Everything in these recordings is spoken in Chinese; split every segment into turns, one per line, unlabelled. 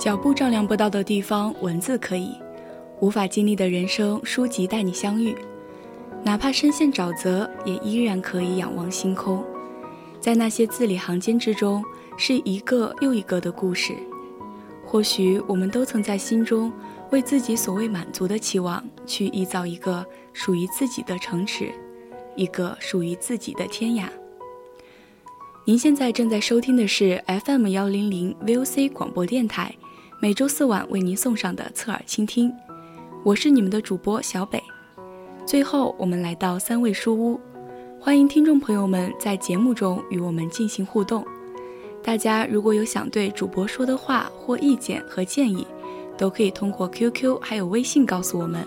脚步丈量不到的地方，文字可以；无法经历的人生，书籍带你相遇。哪怕身陷沼泽，也依然可以仰望星空。在那些字里行间之中，是一个又一个的故事。或许我们都曾在心中为自己所谓满足的期望，去缔造一个属于自己的城池，一个属于自己的天涯。您现在正在收听的是 FM 幺零零 VOC 广播电台。每周四晚为您送上的侧耳倾听，我是你们的主播小北。最后，我们来到三味书屋，欢迎听众朋友们在节目中与我们进行互动。大家如果有想对主播说的话或意见和建议，都可以通过 QQ 还有微信告诉我们，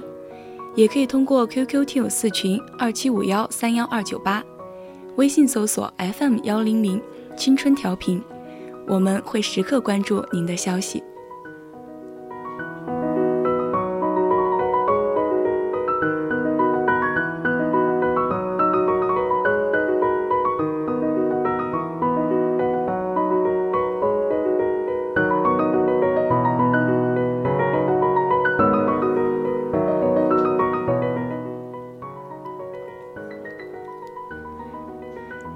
也可以通过 QQ 听友四群二七五幺三幺二九八，微信搜索 FM 幺零零青春调频，我们会时刻关注您的消息。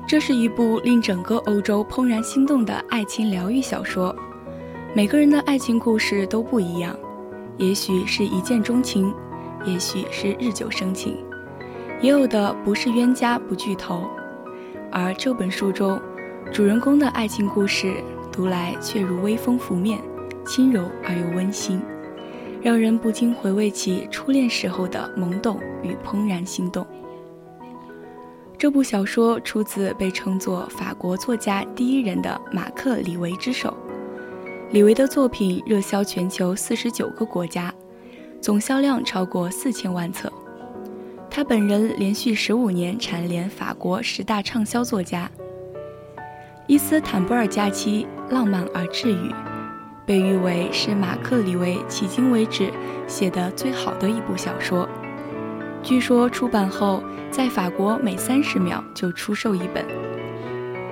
这是一部令整个欧洲怦然心动的爱情疗愈小说。每个人的爱情故事都不一样，也许是一见钟情，也许是日久生情，也有的不是冤家不聚头。而这本书中，主人公的爱情故事读来却如微风拂面，轻柔而又温馨，让人不禁回味起初恋时候的懵懂与怦然心动。这部小说出自被称作法国作家第一人的马克·李维之手。李维的作品热销全球四十九个国家，总销量超过四千万册。他本人连续十五年蝉联法国十大畅销作家。《伊斯坦布尔假期》浪漫而治愈，被誉为是马克·李维迄今为止写的最好的一部小说。据说出版后，在法国每三十秒就出售一本。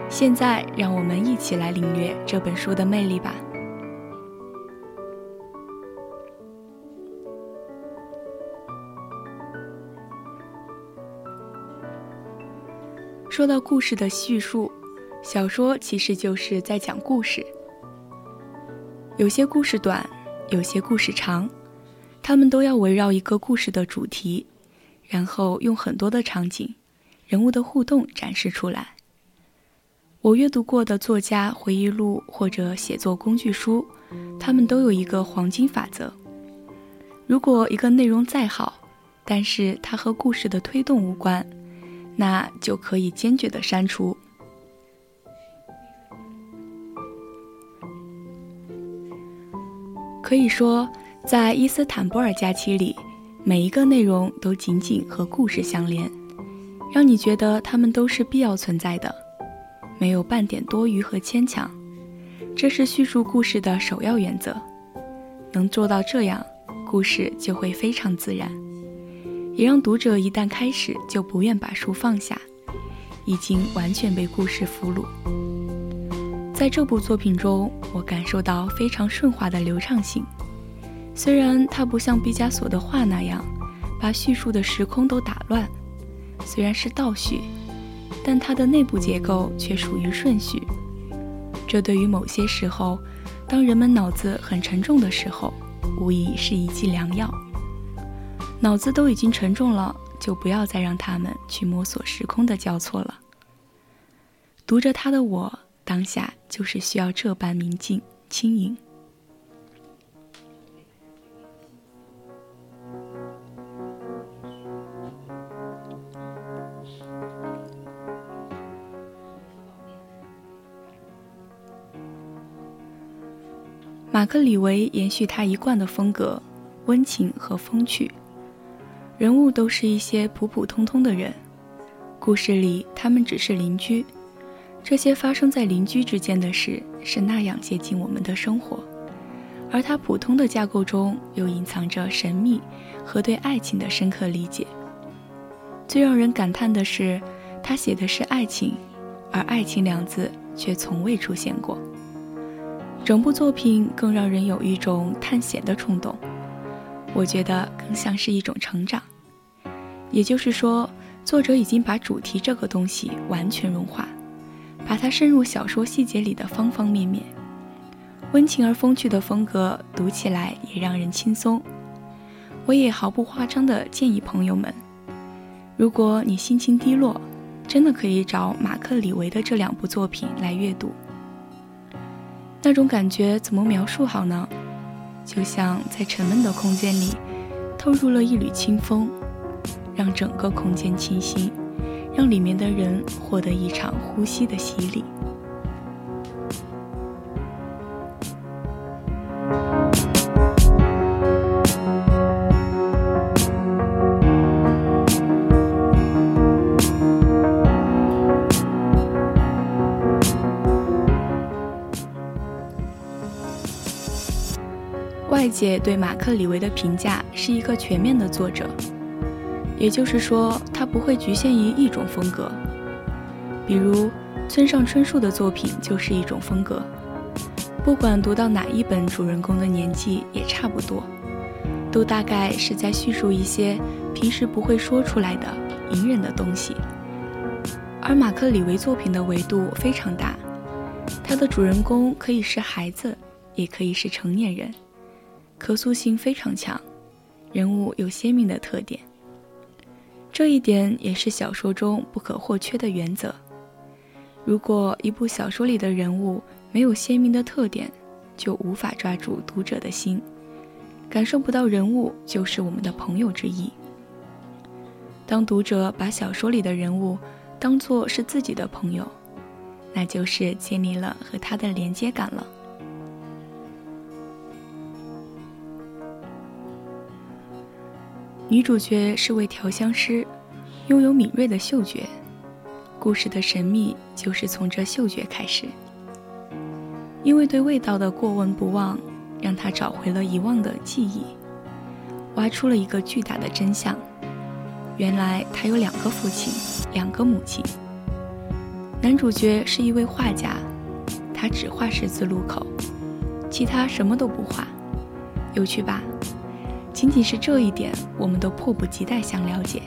现在，让我们一起来领略这本书的魅力吧。说到故事的叙述，小说其实就是在讲故事。有些故事短，有些故事长，他们都要围绕一个故事的主题。然后用很多的场景、人物的互动展示出来。我阅读过的作家回忆录或者写作工具书，他们都有一个黄金法则：如果一个内容再好，但是它和故事的推动无关，那就可以坚决的删除。可以说，在伊斯坦布尔假期里。每一个内容都紧紧和故事相连，让你觉得它们都是必要存在的，没有半点多余和牵强。这是叙述故事的首要原则。能做到这样，故事就会非常自然，也让读者一旦开始就不愿把书放下，已经完全被故事俘虏。在这部作品中，我感受到非常顺滑的流畅性。虽然它不像毕加索的画那样，把叙述的时空都打乱，虽然是倒叙，但它的内部结构却属于顺序。这对于某些时候，当人们脑子很沉重的时候，无疑是一剂良药。脑子都已经沉重了，就不要再让他们去摸索时空的交错了。读着他的我，当下就是需要这般明净轻盈。马克·李维延续他一贯的风格，温情和风趣，人物都是一些普普通通的人，故事里他们只是邻居，这些发生在邻居之间的事是那样接近我们的生活，而他普通的架构中又隐藏着神秘和对爱情的深刻理解。最让人感叹的是，他写的是爱情，而“爱情”两字却从未出现过。整部作品更让人有一种探险的冲动，我觉得更像是一种成长。也就是说，作者已经把主题这个东西完全融化，把它渗入小说细节里的方方面面。温情而风趣的风格，读起来也让人轻松。我也毫不夸张地建议朋友们，如果你心情低落，真的可以找马克·李维的这两部作品来阅读。那种感觉怎么描述好呢？就像在沉闷的空间里透入了一缕清风，让整个空间清新，让里面的人获得一场呼吸的洗礼。外界对马克·李维的评价是一个全面的作者，也就是说，他不会局限于一种风格。比如村上春树的作品就是一种风格，不管读到哪一本，主人公的年纪也差不多，都大概是在叙述一些平时不会说出来的隐忍的东西。而马克·李维作品的维度非常大，他的主人公可以是孩子，也可以是成年人。可塑性非常强，人物有鲜明的特点。这一点也是小说中不可或缺的原则。如果一部小说里的人物没有鲜明的特点，就无法抓住读者的心，感受不到人物就是我们的朋友之意。当读者把小说里的人物当作是自己的朋友，那就是建立了和他的连接感了。女主角是位调香师，拥有敏锐的嗅觉。故事的神秘就是从这嗅觉开始。因为对味道的过问不忘，让她找回了遗忘的记忆，挖出了一个巨大的真相：原来她有两个父亲，两个母亲。男主角是一位画家，他只画十字路口，其他什么都不画。有趣吧？仅仅是这一点，我们都迫不及待想了解，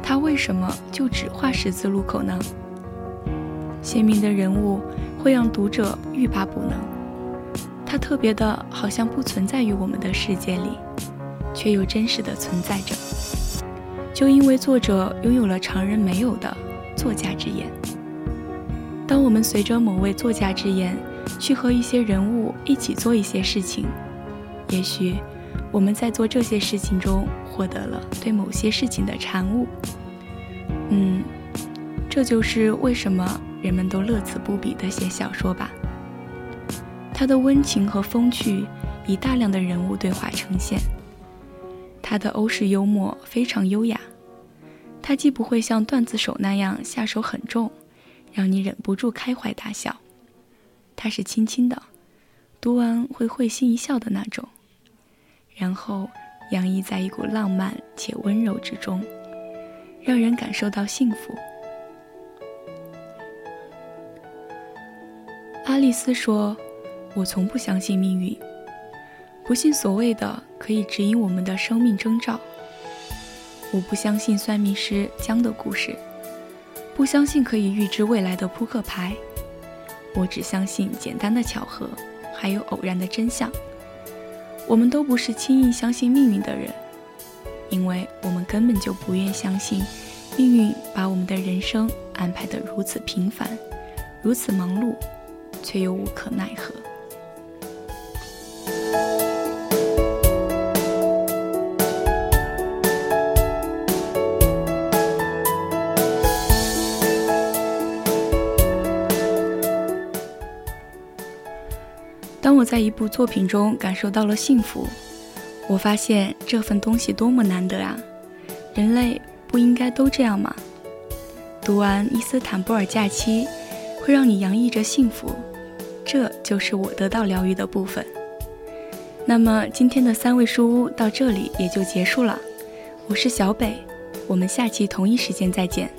他为什么就只画十字路口呢？鲜明的人物会让读者欲罢不能，他特别的好像不存在于我们的世界里，却又真实的存在着。就因为作者拥有了常人没有的作家之眼。当我们随着某位作家之眼去和一些人物一起做一些事情，也许。我们在做这些事情中获得了对某些事情的产物，嗯，这就是为什么人们都乐此不彼地写小说吧。它的温情和风趣以大量的人物对话呈现，它的欧式幽默非常优雅，它既不会像段子手那样下手很重，让你忍不住开怀大笑，它是轻轻的，读完会会心一笑的那种。然后洋溢在一股浪漫且温柔之中，让人感受到幸福。阿丽丝说：“我从不相信命运，不信所谓的可以指引我们的生命征兆。我不相信算命师江的故事，不相信可以预知未来的扑克牌。我只相信简单的巧合，还有偶然的真相。”我们都不是轻易相信命运的人，因为我们根本就不愿相信命运把我们的人生安排得如此平凡，如此忙碌，却又无可奈何。在一部作品中感受到了幸福，我发现这份东西多么难得啊！人类不应该都这样吗？读完《伊斯坦布尔假期》，会让你洋溢着幸福，这就是我得到疗愈的部分。那么今天的三味书屋到这里也就结束了。我是小北，我们下期同一时间再见。